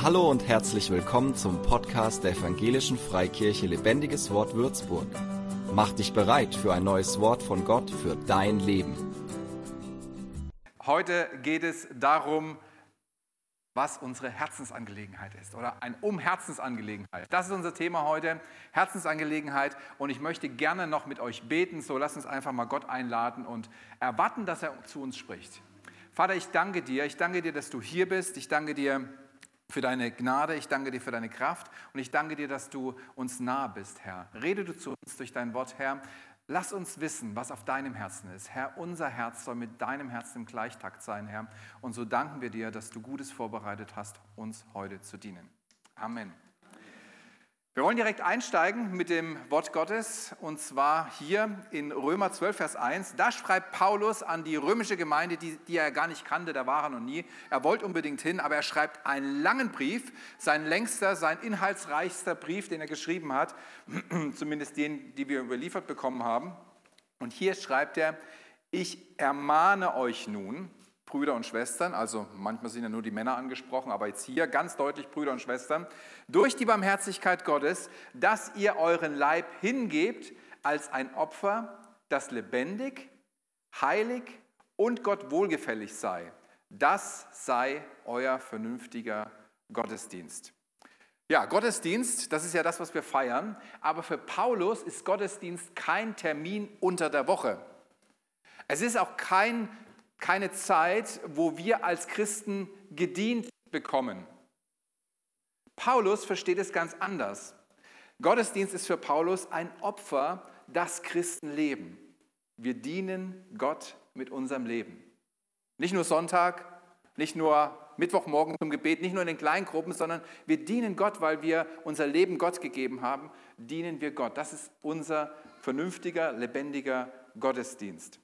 Hallo und herzlich willkommen zum Podcast der Evangelischen Freikirche Lebendiges Wort Würzburg. Mach dich bereit für ein neues Wort von Gott für dein Leben. Heute geht es darum, was unsere Herzensangelegenheit ist oder ein um Herzensangelegenheit. Das ist unser Thema heute, Herzensangelegenheit und ich möchte gerne noch mit euch beten, so lasst uns einfach mal Gott einladen und erwarten, dass er zu uns spricht. Vater, ich danke dir, ich danke dir, dass du hier bist, ich danke dir, für deine Gnade, ich danke dir für deine Kraft und ich danke dir, dass du uns nah bist, Herr. Rede du zu uns durch dein Wort, Herr. Lass uns wissen, was auf deinem Herzen ist. Herr, unser Herz soll mit deinem Herzen im Gleichtakt sein, Herr. Und so danken wir dir, dass du Gutes vorbereitet hast, uns heute zu dienen. Amen. Wir wollen direkt einsteigen mit dem Wort Gottes und zwar hier in Römer 12, Vers 1. Da schreibt Paulus an die römische Gemeinde, die, die er gar nicht kannte, da war er noch nie. Er wollte unbedingt hin, aber er schreibt einen langen Brief, sein längster, sein inhaltsreichster Brief, den er geschrieben hat, zumindest den, die wir überliefert bekommen haben. Und hier schreibt er, ich ermahne euch nun, Brüder und Schwestern, also manchmal sind ja nur die Männer angesprochen, aber jetzt hier ganz deutlich Brüder und Schwestern, durch die Barmherzigkeit Gottes, dass ihr euren Leib hingebt als ein Opfer, das lebendig, heilig und Gott wohlgefällig sei. Das sei euer vernünftiger Gottesdienst. Ja, Gottesdienst, das ist ja das, was wir feiern, aber für Paulus ist Gottesdienst kein Termin unter der Woche. Es ist auch kein keine Zeit, wo wir als Christen gedient bekommen. Paulus versteht es ganz anders. Gottesdienst ist für Paulus ein Opfer, das Christen leben. Wir dienen Gott mit unserem Leben. Nicht nur Sonntag, nicht nur Mittwochmorgen zum Gebet, nicht nur in den kleinen Gruppen, sondern wir dienen Gott, weil wir unser Leben Gott gegeben haben, dienen wir Gott. Das ist unser vernünftiger, lebendiger Gottesdienst.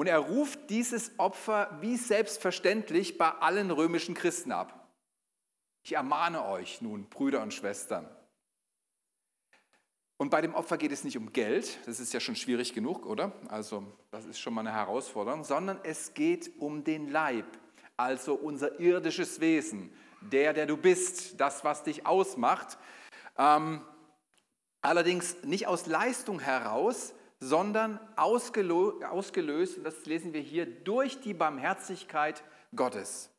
Und er ruft dieses Opfer wie selbstverständlich bei allen römischen Christen ab. Ich ermahne euch nun, Brüder und Schwestern. Und bei dem Opfer geht es nicht um Geld, das ist ja schon schwierig genug, oder? Also das ist schon mal eine Herausforderung, sondern es geht um den Leib, also unser irdisches Wesen, der, der du bist, das, was dich ausmacht. Ähm, allerdings nicht aus Leistung heraus, sondern ausgelöst, und das lesen wir hier, durch die Barmherzigkeit Gottes.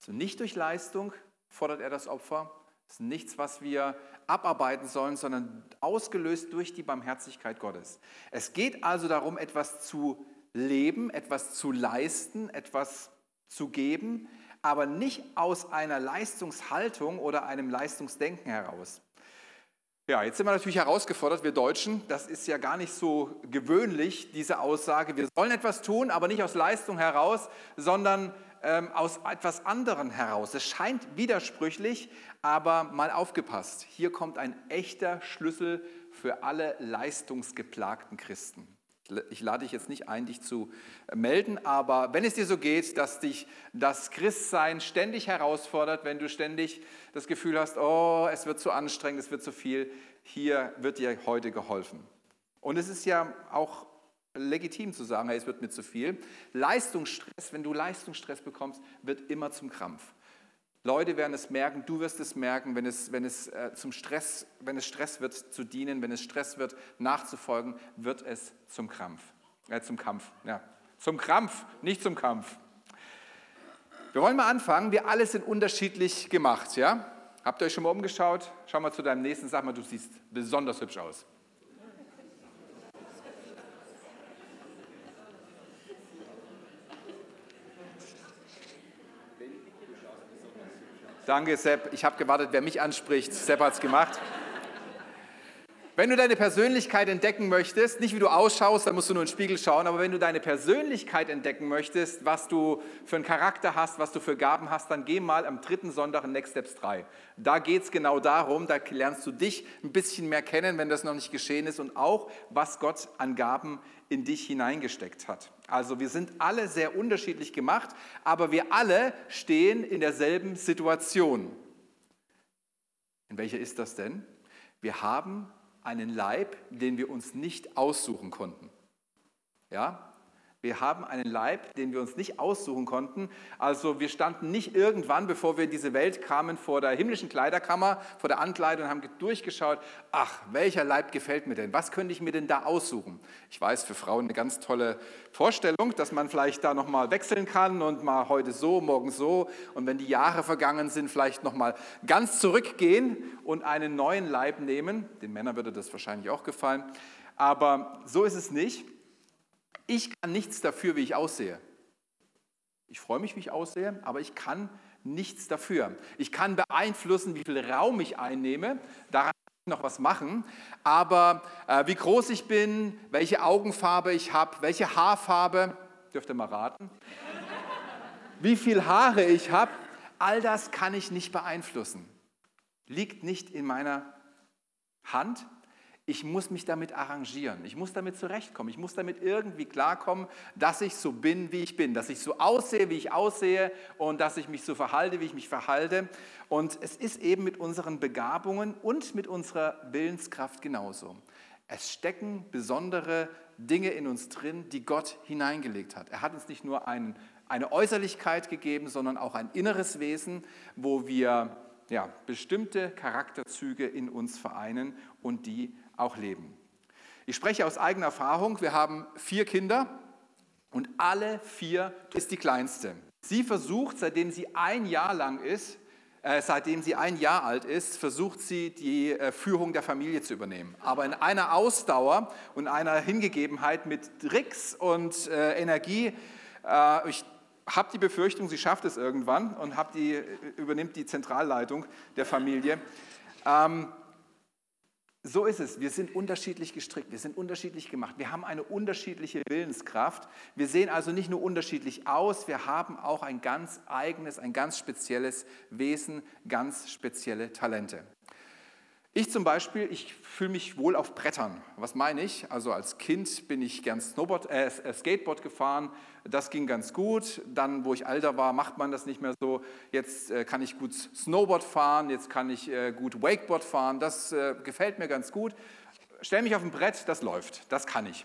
Also nicht durch Leistung fordert er das Opfer, das ist nichts, was wir abarbeiten sollen, sondern ausgelöst durch die Barmherzigkeit Gottes. Es geht also darum, etwas zu leben, etwas zu leisten, etwas zu geben, aber nicht aus einer Leistungshaltung oder einem Leistungsdenken heraus. Ja, jetzt sind wir natürlich herausgefordert, wir Deutschen. Das ist ja gar nicht so gewöhnlich, diese Aussage. Wir sollen etwas tun, aber nicht aus Leistung heraus, sondern ähm, aus etwas anderem heraus. Es scheint widersprüchlich, aber mal aufgepasst. Hier kommt ein echter Schlüssel für alle leistungsgeplagten Christen. Ich lade dich jetzt nicht ein, dich zu melden, aber wenn es dir so geht, dass dich das Christsein ständig herausfordert, wenn du ständig das Gefühl hast, oh, es wird zu anstrengend, es wird zu viel, hier wird dir heute geholfen. Und es ist ja auch legitim zu sagen, hey, es wird mir zu viel. Leistungsstress, wenn du Leistungsstress bekommst, wird immer zum Krampf. Leute werden es merken, du wirst es merken, wenn es, wenn es äh, zum Stress, wenn es Stress wird zu dienen, wenn es Stress wird nachzufolgen, wird es zum Krampf, äh, zum Kampf, ja, zum Krampf, nicht zum Kampf. Wir wollen mal anfangen. Wir alle sind unterschiedlich gemacht, ja? Habt ihr euch schon mal umgeschaut? Schau mal zu deinem nächsten, sag mal, du siehst besonders hübsch aus. Danke, Sepp. Ich habe gewartet, wer mich anspricht. Sepp hat es gemacht. Wenn du deine Persönlichkeit entdecken möchtest, nicht wie du ausschaust, dann musst du nur in den Spiegel schauen, aber wenn du deine Persönlichkeit entdecken möchtest, was du für einen Charakter hast, was du für Gaben hast, dann geh mal am dritten Sonntag in Next Steps 3. Da geht es genau darum, da lernst du dich ein bisschen mehr kennen, wenn das noch nicht geschehen ist und auch, was Gott an Gaben in dich hineingesteckt hat. Also wir sind alle sehr unterschiedlich gemacht, aber wir alle stehen in derselben Situation. In welcher ist das denn? Wir haben einen Leib, den wir uns nicht aussuchen konnten. Ja? Wir haben einen Leib, den wir uns nicht aussuchen konnten. Also wir standen nicht irgendwann, bevor wir in diese Welt kamen, vor der himmlischen Kleiderkammer, vor der Ankleidung und haben durchgeschaut, ach, welcher Leib gefällt mir denn? Was könnte ich mir denn da aussuchen? Ich weiß, für Frauen eine ganz tolle Vorstellung, dass man vielleicht da nochmal wechseln kann und mal heute so, morgen so und wenn die Jahre vergangen sind, vielleicht nochmal ganz zurückgehen und einen neuen Leib nehmen. Den Männern würde das wahrscheinlich auch gefallen. Aber so ist es nicht. Ich kann nichts dafür, wie ich aussehe. Ich freue mich, wie ich aussehe, aber ich kann nichts dafür. Ich kann beeinflussen, wie viel Raum ich einnehme. Daran kann ich noch was machen. Aber äh, wie groß ich bin, welche Augenfarbe ich habe, welche Haarfarbe, dürft ihr mal raten, wie viel Haare ich habe, all das kann ich nicht beeinflussen. Liegt nicht in meiner Hand, ich muss mich damit arrangieren, ich muss damit zurechtkommen, ich muss damit irgendwie klarkommen, dass ich so bin, wie ich bin, dass ich so aussehe, wie ich aussehe und dass ich mich so verhalte, wie ich mich verhalte. Und es ist eben mit unseren Begabungen und mit unserer Willenskraft genauso. Es stecken besondere Dinge in uns drin, die Gott hineingelegt hat. Er hat uns nicht nur ein, eine Äußerlichkeit gegeben, sondern auch ein inneres Wesen, wo wir ja, bestimmte Charakterzüge in uns vereinen und die auch leben. Ich spreche aus eigener Erfahrung. Wir haben vier Kinder und alle vier ist die kleinste. Sie versucht, seitdem sie ein Jahr lang ist, äh, seitdem sie ein Jahr alt ist, versucht sie die äh, Führung der Familie zu übernehmen. Aber in einer Ausdauer und einer Hingegebenheit mit Tricks und äh, Energie. Äh, ich habe die Befürchtung, sie schafft es irgendwann und die, äh, übernimmt die Zentralleitung der Familie. Ähm, so ist es. Wir sind unterschiedlich gestrickt, wir sind unterschiedlich gemacht, wir haben eine unterschiedliche Willenskraft. Wir sehen also nicht nur unterschiedlich aus, wir haben auch ein ganz eigenes, ein ganz spezielles Wesen, ganz spezielle Talente. Ich zum Beispiel, ich fühle mich wohl auf Brettern. Was meine ich? Also als Kind bin ich gern Snowboard, äh, äh, Skateboard gefahren. Das ging ganz gut. Dann, wo ich älter war, macht man das nicht mehr so. Jetzt äh, kann ich gut Snowboard fahren, jetzt kann ich äh, gut Wakeboard fahren. Das äh, gefällt mir ganz gut. Stell mich auf ein Brett, das läuft. Das kann ich.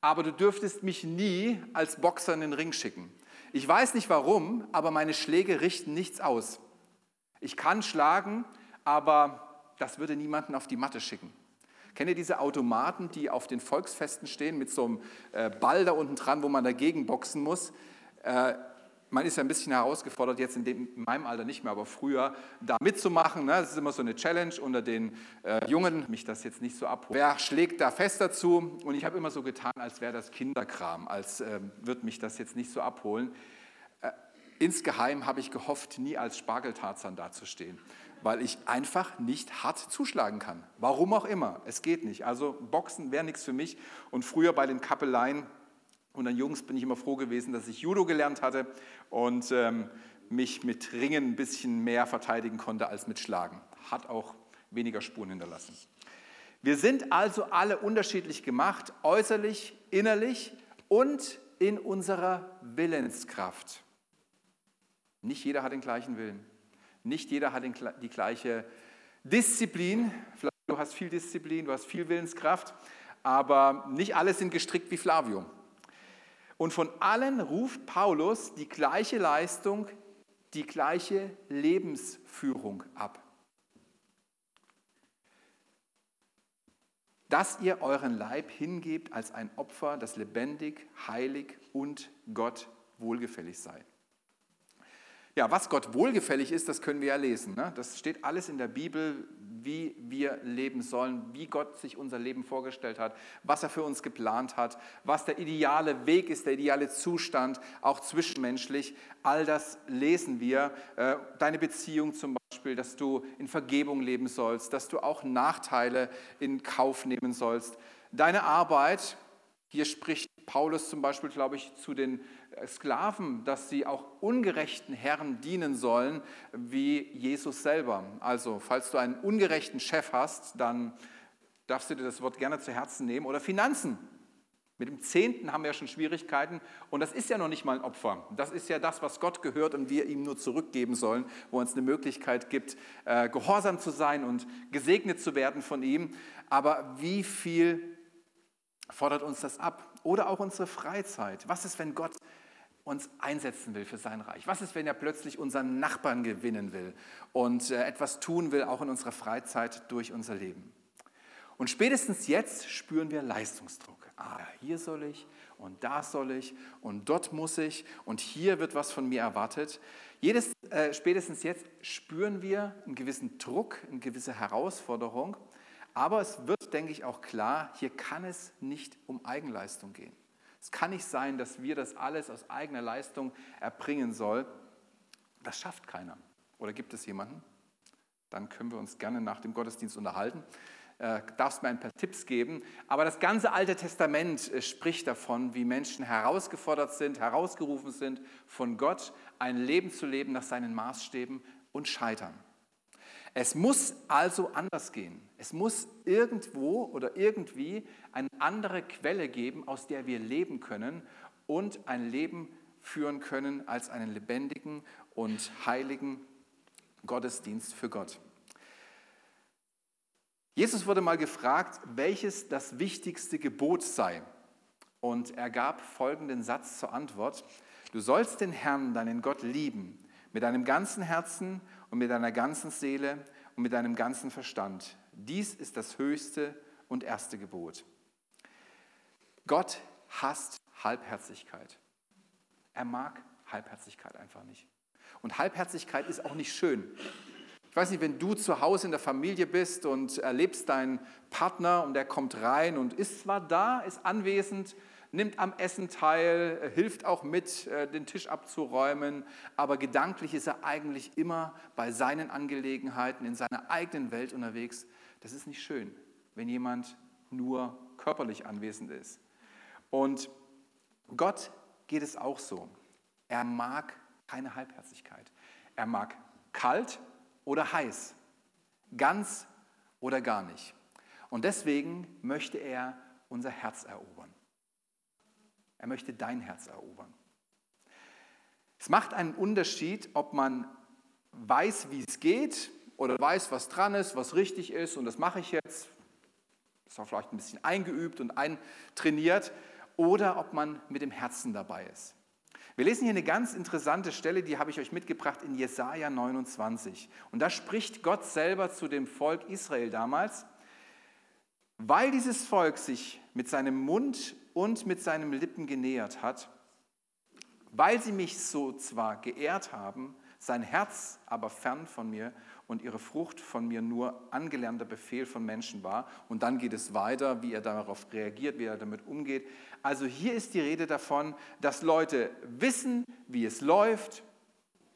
Aber du dürftest mich nie als Boxer in den Ring schicken. Ich weiß nicht warum, aber meine Schläge richten nichts aus. Ich kann schlagen, aber das würde niemanden auf die Matte schicken. Kennt ihr diese Automaten, die auf den Volksfesten stehen mit so einem äh, Ball da unten dran, wo man dagegen boxen muss? Äh, man ist ja ein bisschen herausgefordert, jetzt in, dem, in, meinem Alter nicht mehr, aber früher da mitzumachen. Ne? Das ist immer so eine Challenge unter den äh, Jungen, mich das jetzt nicht so abholt. Wer schlägt da fest dazu? Und ich habe immer so getan, als wäre das Kinderkram, als äh, wird mich das jetzt nicht so abholen. Äh, insgeheim habe ich gehofft, nie als Spargeltarzan dazustehen weil ich einfach nicht hart zuschlagen kann. Warum auch immer, es geht nicht. Also Boxen wäre nichts für mich. Und früher bei den Kappeleien und dann Jungs bin ich immer froh gewesen, dass ich Judo gelernt hatte und ähm, mich mit Ringen ein bisschen mehr verteidigen konnte als mit Schlagen. Hat auch weniger Spuren hinterlassen. Wir sind also alle unterschiedlich gemacht, äußerlich, innerlich und in unserer Willenskraft. Nicht jeder hat den gleichen Willen. Nicht jeder hat die gleiche Disziplin. Vielleicht du hast viel Disziplin, du hast viel Willenskraft, aber nicht alle sind gestrickt wie Flavio. Und von allen ruft Paulus die gleiche Leistung, die gleiche Lebensführung ab. Dass ihr euren Leib hingebt als ein Opfer, das lebendig, heilig und Gott wohlgefällig sei. Ja, was Gott wohlgefällig ist, das können wir ja lesen. Ne? Das steht alles in der Bibel, wie wir leben sollen, wie Gott sich unser Leben vorgestellt hat, was er für uns geplant hat, was der ideale Weg ist, der ideale Zustand, auch zwischenmenschlich. All das lesen wir. Äh, deine Beziehung zum Beispiel, dass du in Vergebung leben sollst, dass du auch Nachteile in Kauf nehmen sollst. Deine Arbeit, hier spricht Paulus zum Beispiel, glaube ich, zu den Sklaven, dass sie auch ungerechten Herren dienen sollen, wie Jesus selber. Also, falls du einen ungerechten Chef hast, dann darfst du dir das Wort gerne zu Herzen nehmen. Oder Finanzen. Mit dem Zehnten haben wir ja schon Schwierigkeiten und das ist ja noch nicht mal ein Opfer. Das ist ja das, was Gott gehört und wir ihm nur zurückgeben sollen, wo uns eine Möglichkeit gibt, äh, gehorsam zu sein und gesegnet zu werden von ihm. Aber wie viel fordert uns das ab? oder auch unsere Freizeit. Was ist, wenn Gott uns einsetzen will für sein Reich? Was ist, wenn er plötzlich unseren Nachbarn gewinnen will und äh, etwas tun will, auch in unserer Freizeit durch unser Leben? Und spätestens jetzt spüren wir Leistungsdruck. Ah, hier soll ich und da soll ich und dort muss ich und hier wird was von mir erwartet. Jedes, äh, spätestens jetzt spüren wir einen gewissen Druck, eine gewisse Herausforderung. Aber es wird, denke ich, auch klar, hier kann es nicht um Eigenleistung gehen. Es kann nicht sein, dass wir das alles aus eigener Leistung erbringen sollen. Das schafft keiner. Oder gibt es jemanden? Dann können wir uns gerne nach dem Gottesdienst unterhalten. Äh, darfst mir ein paar Tipps geben. Aber das ganze Alte Testament äh, spricht davon, wie Menschen herausgefordert sind, herausgerufen sind von Gott, ein Leben zu leben nach seinen Maßstäben und scheitern. Es muss also anders gehen. Es muss irgendwo oder irgendwie eine andere Quelle geben, aus der wir leben können und ein Leben führen können als einen lebendigen und heiligen Gottesdienst für Gott. Jesus wurde mal gefragt, welches das wichtigste Gebot sei. Und er gab folgenden Satz zur Antwort. Du sollst den Herrn, deinen Gott, lieben, mit deinem ganzen Herzen und mit deiner ganzen Seele und mit deinem ganzen Verstand. Dies ist das höchste und erste Gebot. Gott hasst Halbherzigkeit. Er mag Halbherzigkeit einfach nicht. Und Halbherzigkeit ist auch nicht schön. Ich weiß nicht, wenn du zu Hause in der Familie bist und erlebst deinen Partner und der kommt rein und ist zwar da, ist anwesend, nimmt am Essen teil, hilft auch mit, äh, den Tisch abzuräumen, aber gedanklich ist er eigentlich immer bei seinen Angelegenheiten, in seiner eigenen Welt unterwegs. Das ist nicht schön, wenn jemand nur körperlich anwesend ist. Und Gott geht es auch so. Er mag keine Halbherzigkeit. Er mag kalt oder heiß, ganz oder gar nicht. Und deswegen möchte er unser Herz erobern. Er möchte dein Herz erobern. Es macht einen Unterschied, ob man weiß, wie es geht oder weiß, was dran ist, was richtig ist und das mache ich jetzt. Das ist vielleicht ein bisschen eingeübt und eintrainiert oder ob man mit dem Herzen dabei ist. Wir lesen hier eine ganz interessante Stelle, die habe ich euch mitgebracht in Jesaja 29. Und da spricht Gott selber zu dem Volk Israel damals, weil dieses Volk sich mit seinem Mund und mit seinen Lippen genähert hat, weil sie mich so zwar geehrt haben, sein Herz aber fern von mir und ihre Frucht von mir nur angelernter Befehl von Menschen war. Und dann geht es weiter, wie er darauf reagiert, wie er damit umgeht. Also hier ist die Rede davon, dass Leute wissen, wie es läuft.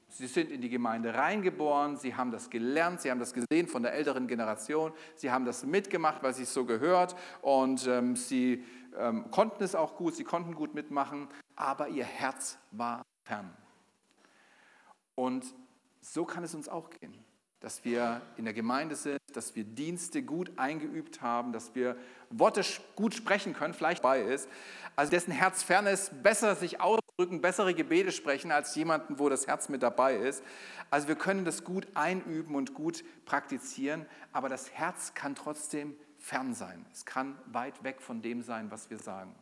Sie sind in die Gemeinde reingeboren, sie haben das gelernt, sie haben das gesehen von der älteren Generation, sie haben das mitgemacht, weil sie es so gehört und ähm, sie ähm, konnten es auch gut, sie konnten gut mitmachen, aber ihr Herz war fern. Und so kann es uns auch gehen dass wir in der Gemeinde sind, dass wir Dienste gut eingeübt haben, dass wir Worte gut sprechen können, vielleicht bei ist, also dessen Herz fern ist, besser sich ausdrücken, bessere Gebete sprechen als jemanden, wo das Herz mit dabei ist. Also wir können das gut einüben und gut praktizieren, aber das Herz kann trotzdem fern sein. Es kann weit weg von dem sein, was wir sagen.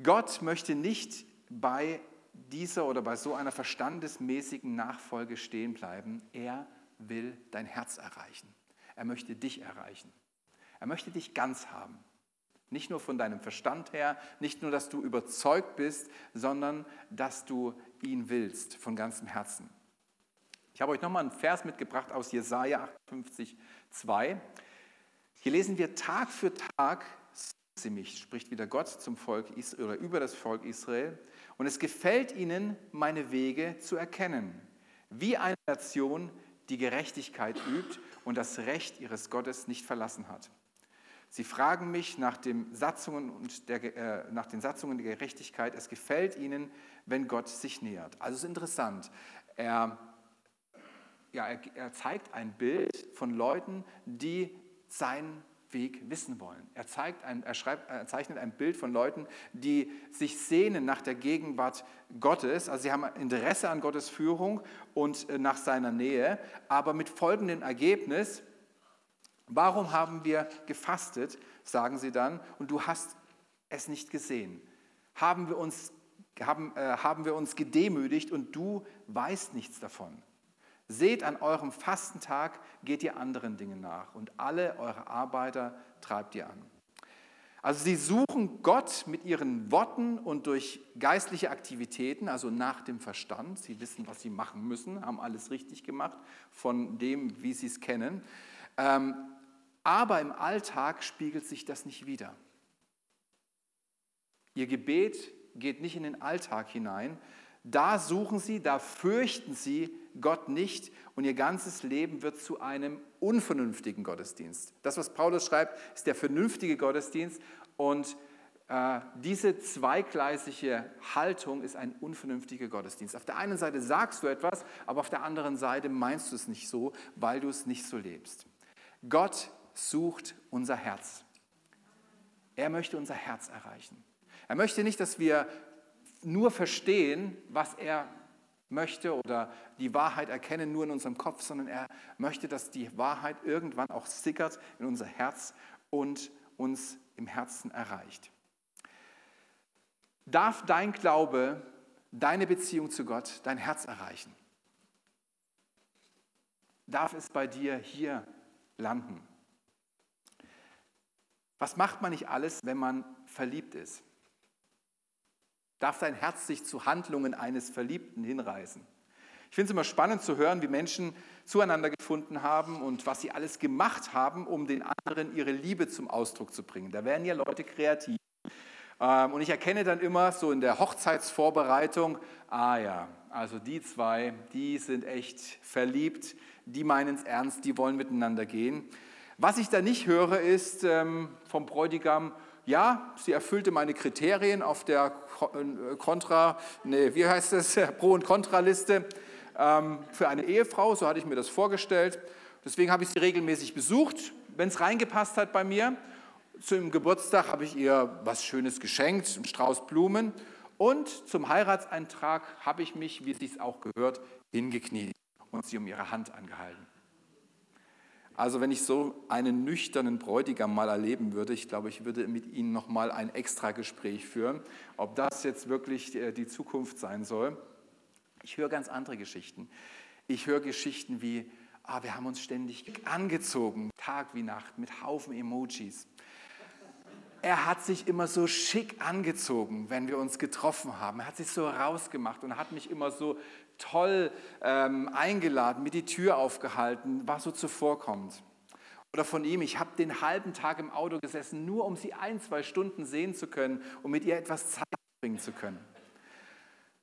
Gott möchte nicht bei dieser oder bei so einer verstandesmäßigen Nachfolge stehen bleiben. Er will dein Herz erreichen. Er möchte dich erreichen. Er möchte dich ganz haben. Nicht nur von deinem Verstand her, nicht nur, dass du überzeugt bist, sondern dass du ihn willst von ganzem Herzen. Ich habe euch nochmal einen Vers mitgebracht aus Jesaja 58, 2. Hier lesen wir Tag für Tag, sie mich, spricht wieder Gott zum Volk Israel oder über das Volk Israel. Und es gefällt ihnen, meine Wege zu erkennen, wie eine Nation, die Gerechtigkeit übt und das Recht ihres Gottes nicht verlassen hat. Sie fragen mich nach, den Satzungen und der, äh, nach den Satzungen der Gerechtigkeit. Es gefällt ihnen, wenn Gott sich nähert. Also es ist interessant. Er, ja, er, er zeigt ein Bild von Leuten, die sein Weg wissen wollen. Er, zeigt ein, er, schreibt, er zeichnet ein Bild von Leuten, die sich sehnen nach der Gegenwart Gottes. Also sie haben Interesse an Gottes Führung und äh, nach seiner Nähe, aber mit folgendem Ergebnis. Warum haben wir gefastet, sagen sie dann, und du hast es nicht gesehen? Haben wir uns, haben, äh, haben wir uns gedemütigt und du weißt nichts davon? Seht, an eurem Fastentag geht ihr anderen Dingen nach und alle eure Arbeiter treibt ihr an. Also sie suchen Gott mit ihren Worten und durch geistliche Aktivitäten, also nach dem Verstand. Sie wissen, was sie machen müssen, haben alles richtig gemacht von dem, wie sie es kennen. Ähm, aber im Alltag spiegelt sich das nicht wider. Ihr Gebet geht nicht in den Alltag hinein. Da suchen sie, da fürchten sie Gott nicht und ihr ganzes Leben wird zu einem unvernünftigen Gottesdienst. Das, was Paulus schreibt, ist der vernünftige Gottesdienst und äh, diese zweigleisige Haltung ist ein unvernünftiger Gottesdienst. Auf der einen Seite sagst du etwas, aber auf der anderen Seite meinst du es nicht so, weil du es nicht so lebst. Gott sucht unser Herz. Er möchte unser Herz erreichen. Er möchte nicht, dass wir nur verstehen, was er möchte oder die Wahrheit erkennen nur in unserem Kopf, sondern er möchte, dass die Wahrheit irgendwann auch sickert in unser Herz und uns im Herzen erreicht. Darf dein Glaube, deine Beziehung zu Gott, dein Herz erreichen? Darf es bei dir hier landen? Was macht man nicht alles, wenn man verliebt ist? Darf dein Herz sich zu Handlungen eines Verliebten hinreißen? Ich finde es immer spannend zu hören, wie Menschen zueinander gefunden haben und was sie alles gemacht haben, um den anderen ihre Liebe zum Ausdruck zu bringen. Da werden ja Leute kreativ. Ähm, und ich erkenne dann immer so in der Hochzeitsvorbereitung, ah ja, also die zwei, die sind echt verliebt, die meinen es ernst, die wollen miteinander gehen. Was ich da nicht höre, ist ähm, vom Bräutigam, ja, sie erfüllte meine Kriterien auf der Kontra, äh, nee, wie heißt das, Pro- und Kontraliste ähm, für eine Ehefrau, so hatte ich mir das vorgestellt. Deswegen habe ich sie regelmäßig besucht, wenn es reingepasst hat bei mir. Zum Geburtstag habe ich ihr was Schönes geschenkt, einen Strauß Blumen. Und zum Heiratseintrag habe ich mich, wie es sich auch gehört, hingekniet und sie um ihre Hand angehalten. Also wenn ich so einen nüchternen Bräutigam mal erleben würde, ich glaube, ich würde mit Ihnen noch mal ein extra Gespräch führen, ob das jetzt wirklich äh, die Zukunft sein soll. Ich höre ganz andere Geschichten. Ich höre Geschichten wie, ah, wir haben uns ständig angezogen, Tag wie Nacht, mit Haufen Emojis. Er hat sich immer so schick angezogen, wenn wir uns getroffen haben. Er hat sich so rausgemacht und hat mich immer so toll ähm, eingeladen, mir die Tür aufgehalten, war so zuvorkommend. Oder von ihm, ich habe den halben Tag im Auto gesessen, nur um sie ein, zwei Stunden sehen zu können und mit ihr etwas Zeit bringen zu können.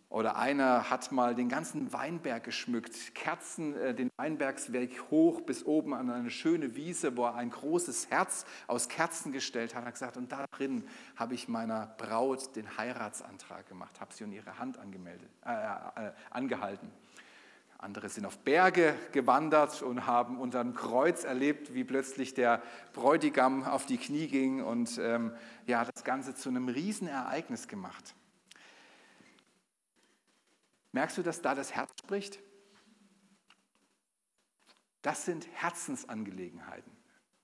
Oder einer hat mal den ganzen Weinberg geschmückt, Kerzen, äh, den Weinbergsweg hoch bis oben an eine schöne Wiese, wo er ein großes Herz aus Kerzen gestellt hat. Er hat gesagt, und da drin habe ich meiner Braut den Heiratsantrag gemacht, habe sie um ihre Hand angemeldet, äh, äh, angehalten. Andere sind auf Berge gewandert und haben unter einem Kreuz erlebt, wie plötzlich der Bräutigam auf die Knie ging und ähm, ja, das Ganze zu einem Riesenereignis gemacht. Merkst du, dass da das Herz spricht? Das sind Herzensangelegenheiten.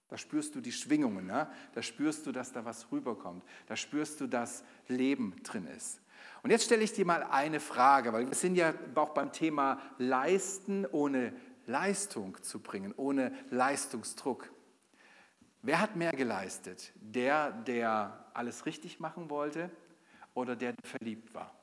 Da spürst du die Schwingungen, ne? da spürst du, dass da was rüberkommt, da spürst du, dass Leben drin ist. Und jetzt stelle ich dir mal eine Frage, weil wir sind ja auch beim Thema Leisten ohne Leistung zu bringen, ohne Leistungsdruck. Wer hat mehr geleistet? Der, der alles richtig machen wollte oder der, der verliebt war?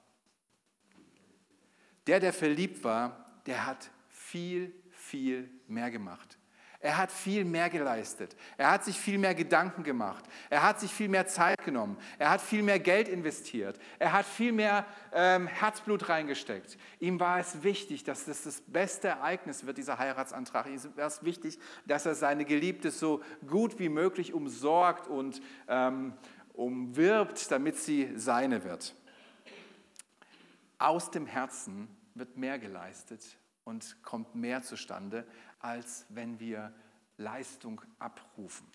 Der, der verliebt war, der hat viel, viel mehr gemacht. Er hat viel mehr geleistet. Er hat sich viel mehr Gedanken gemacht. Er hat sich viel mehr Zeit genommen. Er hat viel mehr Geld investiert. Er hat viel mehr ähm, Herzblut reingesteckt. Ihm war es wichtig, dass das das beste Ereignis wird, dieser Heiratsantrag. Ihm war es wichtig, dass er seine Geliebte so gut wie möglich umsorgt und ähm, umwirbt, damit sie seine wird aus dem Herzen wird mehr geleistet und kommt mehr zustande, als wenn wir Leistung abrufen.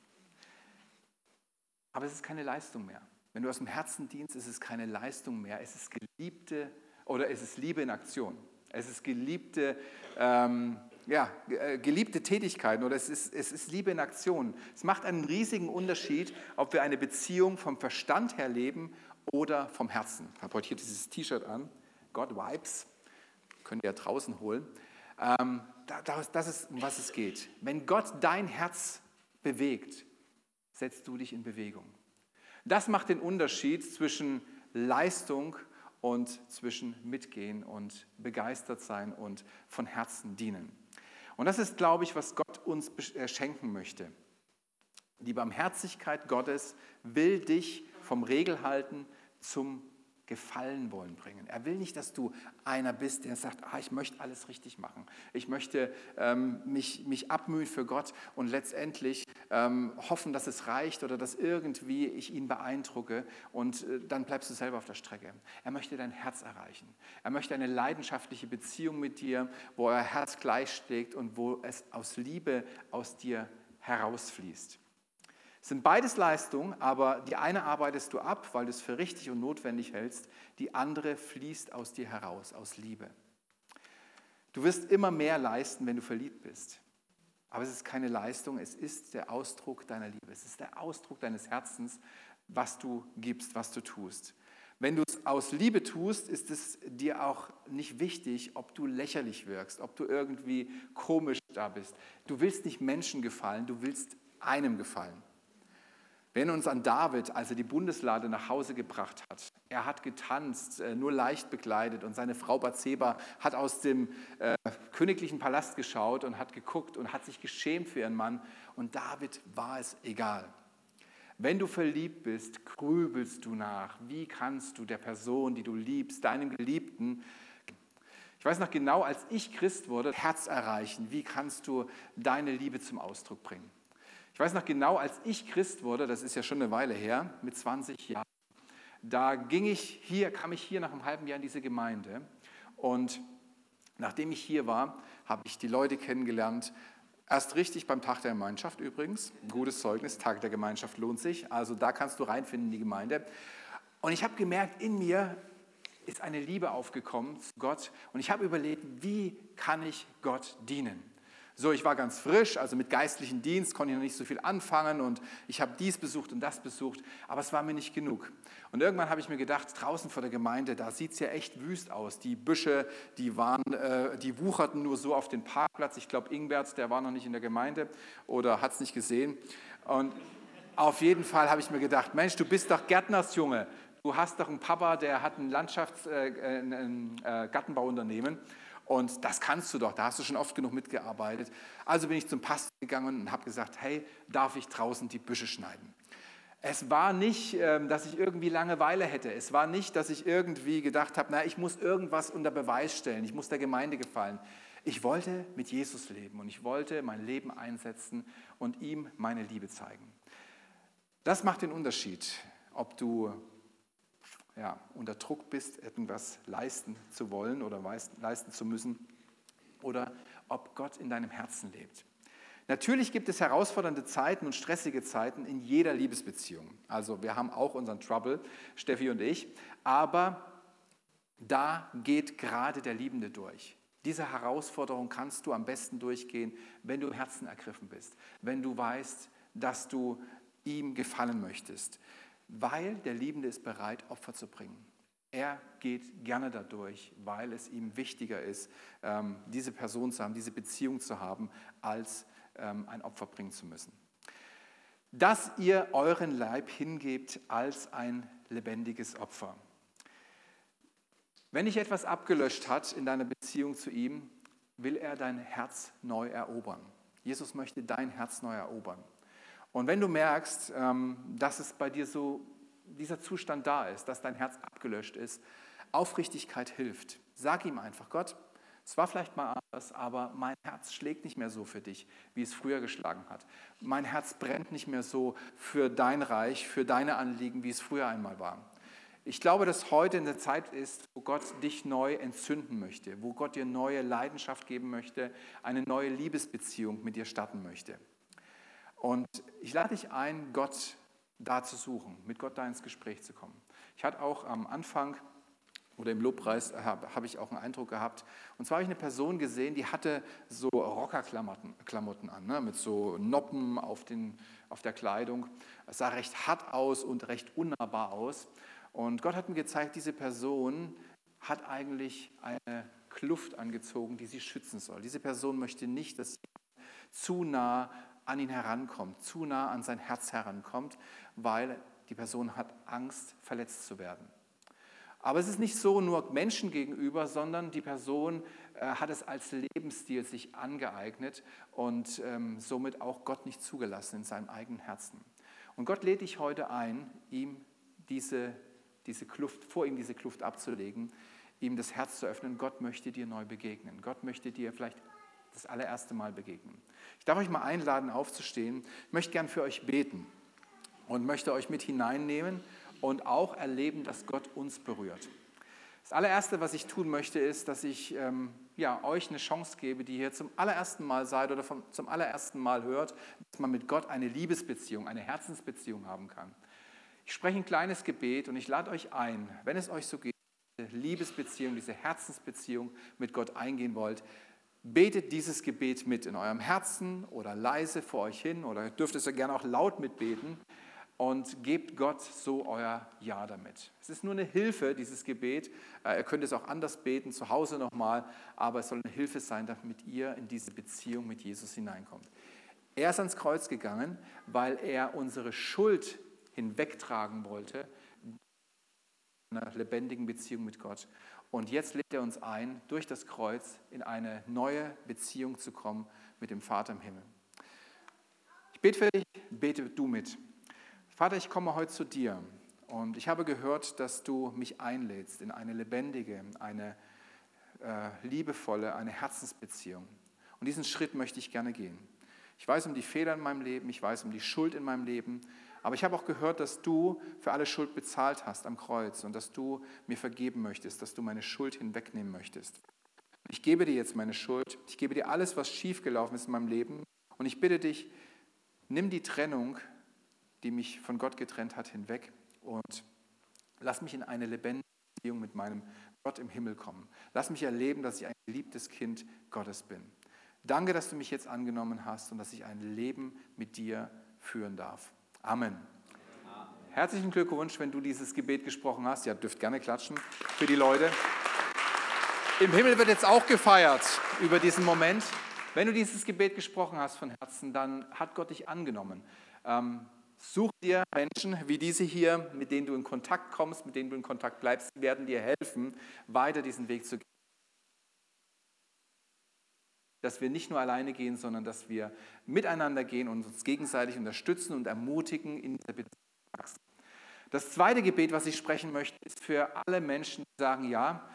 Aber es ist keine Leistung mehr. Wenn du aus dem Herzen dienst, ist es keine Leistung mehr. Es ist geliebte oder es ist Liebe in Aktion. Es ist geliebte ähm, ja, äh, geliebte Tätigkeiten oder es ist, es ist Liebe in Aktion. Es macht einen riesigen Unterschied, ob wir eine Beziehung vom Verstand her leben oder vom Herzen. Ich habe heute hier dieses T-Shirt an, God Vibes, könnt ihr ja draußen holen. Ähm, das ist, um was es geht. Wenn Gott dein Herz bewegt, setzt du dich in Bewegung. Das macht den Unterschied zwischen Leistung und zwischen Mitgehen und begeistert sein und von Herzen dienen. Und das ist, glaube ich, was Gott uns äh, schenken möchte. Die Barmherzigkeit Gottes will dich vom Regelhalten zum Gefallen wollen bringen. Er will nicht, dass du einer bist, der sagt, ah, ich möchte alles richtig machen. Ich möchte ähm, mich, mich abmühen für Gott und letztendlich ähm, hoffen, dass es reicht oder dass irgendwie ich ihn beeindrucke und äh, dann bleibst du selber auf der Strecke. Er möchte dein Herz erreichen. Er möchte eine leidenschaftliche Beziehung mit dir, wo euer Herz gleich schlägt und wo es aus Liebe aus dir herausfließt. Sind beides Leistungen, aber die eine arbeitest du ab, weil du es für richtig und notwendig hältst, die andere fließt aus dir heraus, aus Liebe. Du wirst immer mehr leisten, wenn du verliebt bist. Aber es ist keine Leistung, es ist der Ausdruck deiner Liebe. Es ist der Ausdruck deines Herzens, was du gibst, was du tust. Wenn du es aus Liebe tust, ist es dir auch nicht wichtig, ob du lächerlich wirkst, ob du irgendwie komisch da bist. Du willst nicht Menschen gefallen, du willst einem gefallen. Wir erinnern uns an David, als er die Bundeslade nach Hause gebracht hat. Er hat getanzt, äh, nur leicht bekleidet und seine Frau Bathseba hat aus dem äh, königlichen Palast geschaut und hat geguckt und hat sich geschämt für ihren Mann und David war es egal. Wenn du verliebt bist, grübelst du nach, wie kannst du der Person, die du liebst, deinem Geliebten, ich weiß noch genau, als ich Christ wurde, Herz erreichen, wie kannst du deine Liebe zum Ausdruck bringen? Ich weiß noch genau, als ich Christ wurde, das ist ja schon eine Weile her, mit 20 Jahren, da ging ich hier, kam ich hier nach einem halben Jahr in diese Gemeinde und nachdem ich hier war, habe ich die Leute kennengelernt. Erst richtig beim Tag der Gemeinschaft übrigens, gutes Zeugnis, Tag der Gemeinschaft lohnt sich, also da kannst du reinfinden in die Gemeinde. Und ich habe gemerkt, in mir ist eine Liebe aufgekommen zu Gott und ich habe überlegt, wie kann ich Gott dienen? So, ich war ganz frisch, also mit geistlichem Dienst konnte ich noch nicht so viel anfangen und ich habe dies besucht und das besucht, aber es war mir nicht genug. Und irgendwann habe ich mir gedacht, draußen vor der Gemeinde, da sieht es ja echt wüst aus. Die Büsche, die, waren, äh, die wucherten nur so auf den Parkplatz. Ich glaube, Ingbert, der war noch nicht in der Gemeinde oder hat es nicht gesehen. Und auf jeden Fall habe ich mir gedacht, Mensch, du bist doch Gärtnersjunge. Du hast doch einen Papa, der hat ein Landschafts-, äh, ein, ein äh, Gartenbauunternehmen. Und das kannst du doch, da hast du schon oft genug mitgearbeitet. Also bin ich zum Pastor gegangen und habe gesagt, hey, darf ich draußen die Büsche schneiden? Es war nicht, ähm, dass ich irgendwie Langeweile hätte. Es war nicht, dass ich irgendwie gedacht habe, na, ich muss irgendwas unter Beweis stellen, ich muss der Gemeinde gefallen. Ich wollte mit Jesus leben und ich wollte mein Leben einsetzen und ihm meine Liebe zeigen. Das macht den Unterschied, ob du ja, unter Druck bist, etwas leisten zu wollen oder leisten zu müssen, oder ob Gott in deinem Herzen lebt. Natürlich gibt es herausfordernde Zeiten und stressige Zeiten in jeder Liebesbeziehung. Also wir haben auch unseren Trouble, Steffi und ich, aber da geht gerade der Liebende durch. Diese Herausforderung kannst du am besten durchgehen, wenn du im Herzen ergriffen bist, wenn du weißt, dass du ihm gefallen möchtest weil der Liebende ist bereit, Opfer zu bringen. Er geht gerne dadurch, weil es ihm wichtiger ist, ähm, diese Person zu haben, diese Beziehung zu haben, als ähm, ein Opfer bringen zu müssen. Dass ihr euren Leib hingebt als ein lebendiges Opfer. Wenn dich etwas abgelöscht hat in deiner Beziehung zu ihm, will er dein Herz neu erobern. Jesus möchte dein Herz neu erobern. Und wenn du merkst, ähm, dass es bei dir so dieser Zustand da ist, dass dein Herz abgelöscht ist, Aufrichtigkeit hilft. Sag ihm einfach, Gott, es war vielleicht mal anders, aber mein Herz schlägt nicht mehr so für dich, wie es früher geschlagen hat. Mein Herz brennt nicht mehr so für dein Reich, für deine Anliegen, wie es früher einmal war. Ich glaube, dass heute in der Zeit ist, wo Gott dich neu entzünden möchte, wo Gott dir neue Leidenschaft geben möchte, eine neue Liebesbeziehung mit dir starten möchte. Und ich lade dich ein, Gott da zu suchen, mit Gott da ins Gespräch zu kommen. Ich hatte auch am Anfang oder im Lobpreis habe hab ich auch einen Eindruck gehabt. Und zwar habe ich eine Person gesehen, die hatte so Rockerklamotten an, ne, mit so Noppen auf, den, auf der Kleidung. Es sah recht hart aus und recht unnahbar aus. Und Gott hat mir gezeigt, diese Person hat eigentlich eine Kluft angezogen, die sie schützen soll. Diese Person möchte nicht, dass zu nah an ihn herankommt, zu nah an sein Herz herankommt, weil die Person hat Angst, verletzt zu werden. Aber es ist nicht so nur Menschen gegenüber, sondern die Person äh, hat es als Lebensstil sich angeeignet und ähm, somit auch Gott nicht zugelassen in seinem eigenen Herzen. Und Gott lädt dich heute ein, ihm diese, diese Kluft, vor ihm diese Kluft abzulegen, ihm das Herz zu öffnen. Gott möchte dir neu begegnen. Gott möchte dir vielleicht das allererste Mal begegnen. Ich darf euch mal einladen, aufzustehen. Ich möchte gern für euch beten und möchte euch mit hineinnehmen und auch erleben, dass Gott uns berührt. Das allererste, was ich tun möchte, ist, dass ich ähm, ja, euch eine Chance gebe, die hier zum allerersten Mal seid oder vom, zum allerersten Mal hört, dass man mit Gott eine Liebesbeziehung, eine Herzensbeziehung haben kann. Ich spreche ein kleines Gebet und ich lade euch ein, wenn es euch so geht, diese Liebesbeziehung, diese Herzensbeziehung mit Gott eingehen wollt, betet dieses Gebet mit in eurem Herzen oder leise vor euch hin oder dürft es ja gerne auch laut mitbeten und gebt Gott so euer Ja damit. Es ist nur eine Hilfe, dieses Gebet. Äh, ihr könnt es auch anders beten, zu Hause nochmal, aber es soll eine Hilfe sein, damit ihr in diese Beziehung mit Jesus hineinkommt. Er ist ans Kreuz gegangen, weil er unsere Schuld hinwegtragen wollte, in einer lebendigen Beziehung mit Gott. Und jetzt lädt er uns ein, durch das Kreuz in eine neue Beziehung zu kommen mit dem Vater im Himmel. Ich bete für dich, bete du mit. Vater, ich komme heute zu dir und ich habe gehört, dass du mich einlädst in eine lebendige, eine äh, liebevolle, eine Herzensbeziehung. Und diesen Schritt möchte ich gerne gehen. Ich weiß um die Fehler in meinem Leben, ich weiß um die Schuld in meinem Leben, aber ich habe auch gehört, dass du für alle Schuld bezahlt hast am Kreuz und dass du mir vergeben möchtest, dass du meine Schuld hinwegnehmen möchtest. Ich gebe dir jetzt meine Schuld, ich gebe dir alles, was schiefgelaufen ist in meinem Leben und ich bitte dich, nimm die Trennung die mich von Gott getrennt hat, hinweg und lass mich in eine lebendige Beziehung mit meinem Gott im Himmel kommen. Lass mich erleben, dass ich ein geliebtes Kind Gottes bin. Danke, dass du mich jetzt angenommen hast und dass ich ein Leben mit dir führen darf. Amen. Herzlichen Glückwunsch, wenn du dieses Gebet gesprochen hast. Ja, dürft gerne klatschen für die Leute. Im Himmel wird jetzt auch gefeiert über diesen Moment. Wenn du dieses Gebet gesprochen hast von Herzen, dann hat Gott dich angenommen. Ähm, Such dir Menschen wie diese hier, mit denen du in Kontakt kommst, mit denen du in Kontakt bleibst, die werden dir helfen, weiter diesen Weg zu gehen. Dass wir nicht nur alleine gehen, sondern dass wir miteinander gehen und uns gegenseitig unterstützen und ermutigen in dieser Beziehung. Das zweite Gebet, was ich sprechen möchte, ist für alle Menschen, die sagen, ja,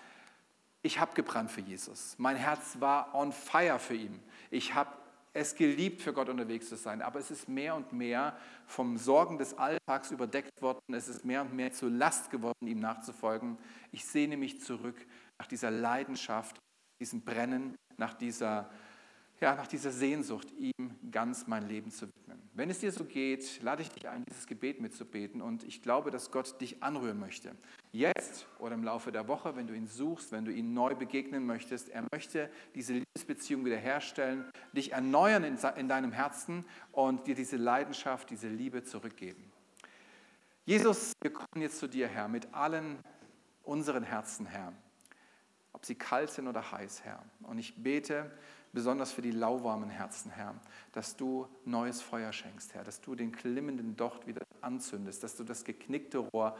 ich habe gebrannt für Jesus. Mein Herz war on fire für ihn. Ich habe es geliebt, für Gott unterwegs zu sein, aber es ist mehr und mehr vom Sorgen des Alltags überdeckt worden. Es ist mehr und mehr zur Last geworden, ihm nachzufolgen. Ich sehne mich zurück nach dieser Leidenschaft, diesem Brennen, nach dieser ja, nach dieser Sehnsucht, ihm ganz mein Leben zu widmen. Wenn es dir so geht, lade ich dich ein, dieses Gebet mitzubeten und ich glaube, dass Gott dich anrühren möchte. Jetzt oder im Laufe der Woche, wenn du ihn suchst, wenn du ihn neu begegnen möchtest, er möchte diese Liebesbeziehung wiederherstellen, dich erneuern in deinem Herzen und dir diese Leidenschaft, diese Liebe zurückgeben. Jesus, wir kommen jetzt zu dir, Herr, mit allen unseren Herzen, Herr, ob sie kalt sind oder heiß, Herr. Und ich bete, besonders für die lauwarmen Herzen, Herr, dass du neues Feuer schenkst, Herr, dass du den klimmenden Docht wieder anzündest, dass du das geknickte Rohr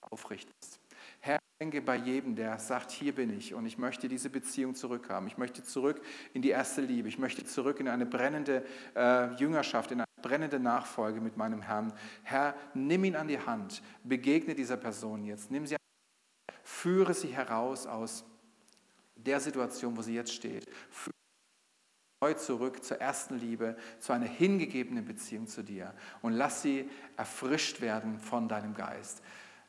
aufrichtest. Herr, denke bei jedem, der sagt, hier bin ich und ich möchte diese Beziehung zurückhaben. Ich möchte zurück in die erste Liebe. Ich möchte zurück in eine brennende äh, Jüngerschaft, in eine brennende Nachfolge mit meinem Herrn. Herr, nimm ihn an die Hand, begegne dieser Person jetzt, nimm sie an führe sie heraus aus der Situation, wo sie jetzt steht. Neu zurück zur ersten Liebe, zu einer hingegebenen Beziehung zu dir und lass sie erfrischt werden von deinem Geist.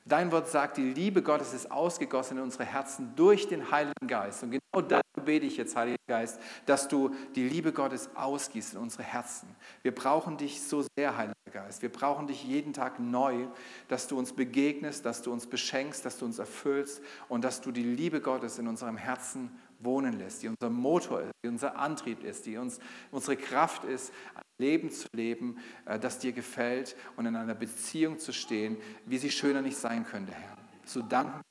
Dein Wort sagt, die Liebe Gottes ist ausgegossen in unsere Herzen durch den Heiligen Geist. Und genau dafür bete ich jetzt, Heiliger Geist, dass du die Liebe Gottes ausgießt in unsere Herzen. Wir brauchen dich so sehr, Heiliger Geist. Wir brauchen dich jeden Tag neu, dass du uns begegnest, dass du uns beschenkst, dass du uns erfüllst und dass du die Liebe Gottes in unserem Herzen wohnen lässt, die unser Motor ist, die unser Antrieb ist, die uns unsere Kraft ist, ein Leben zu leben, äh, das dir gefällt und in einer Beziehung zu stehen, wie sie schöner nicht sein könnte, Herr. So danken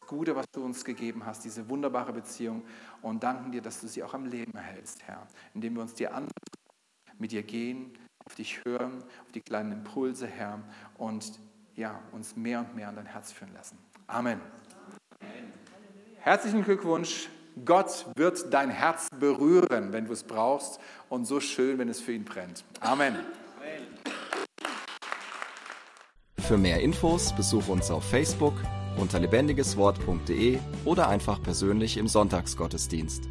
das Gute, was du uns gegeben hast, diese wunderbare Beziehung und danken dir, dass du sie auch am Leben erhältst, Herr, indem wir uns dir an mit dir gehen, auf dich hören, auf die kleinen Impulse, Herr, und ja, uns mehr und mehr an dein Herz führen lassen. Amen. Herzlichen Glückwunsch Gott wird dein Herz berühren, wenn du es brauchst und so schön, wenn es für ihn brennt. Amen. Für mehr Infos besuche uns auf Facebook unter lebendigeswort.de oder einfach persönlich im Sonntagsgottesdienst.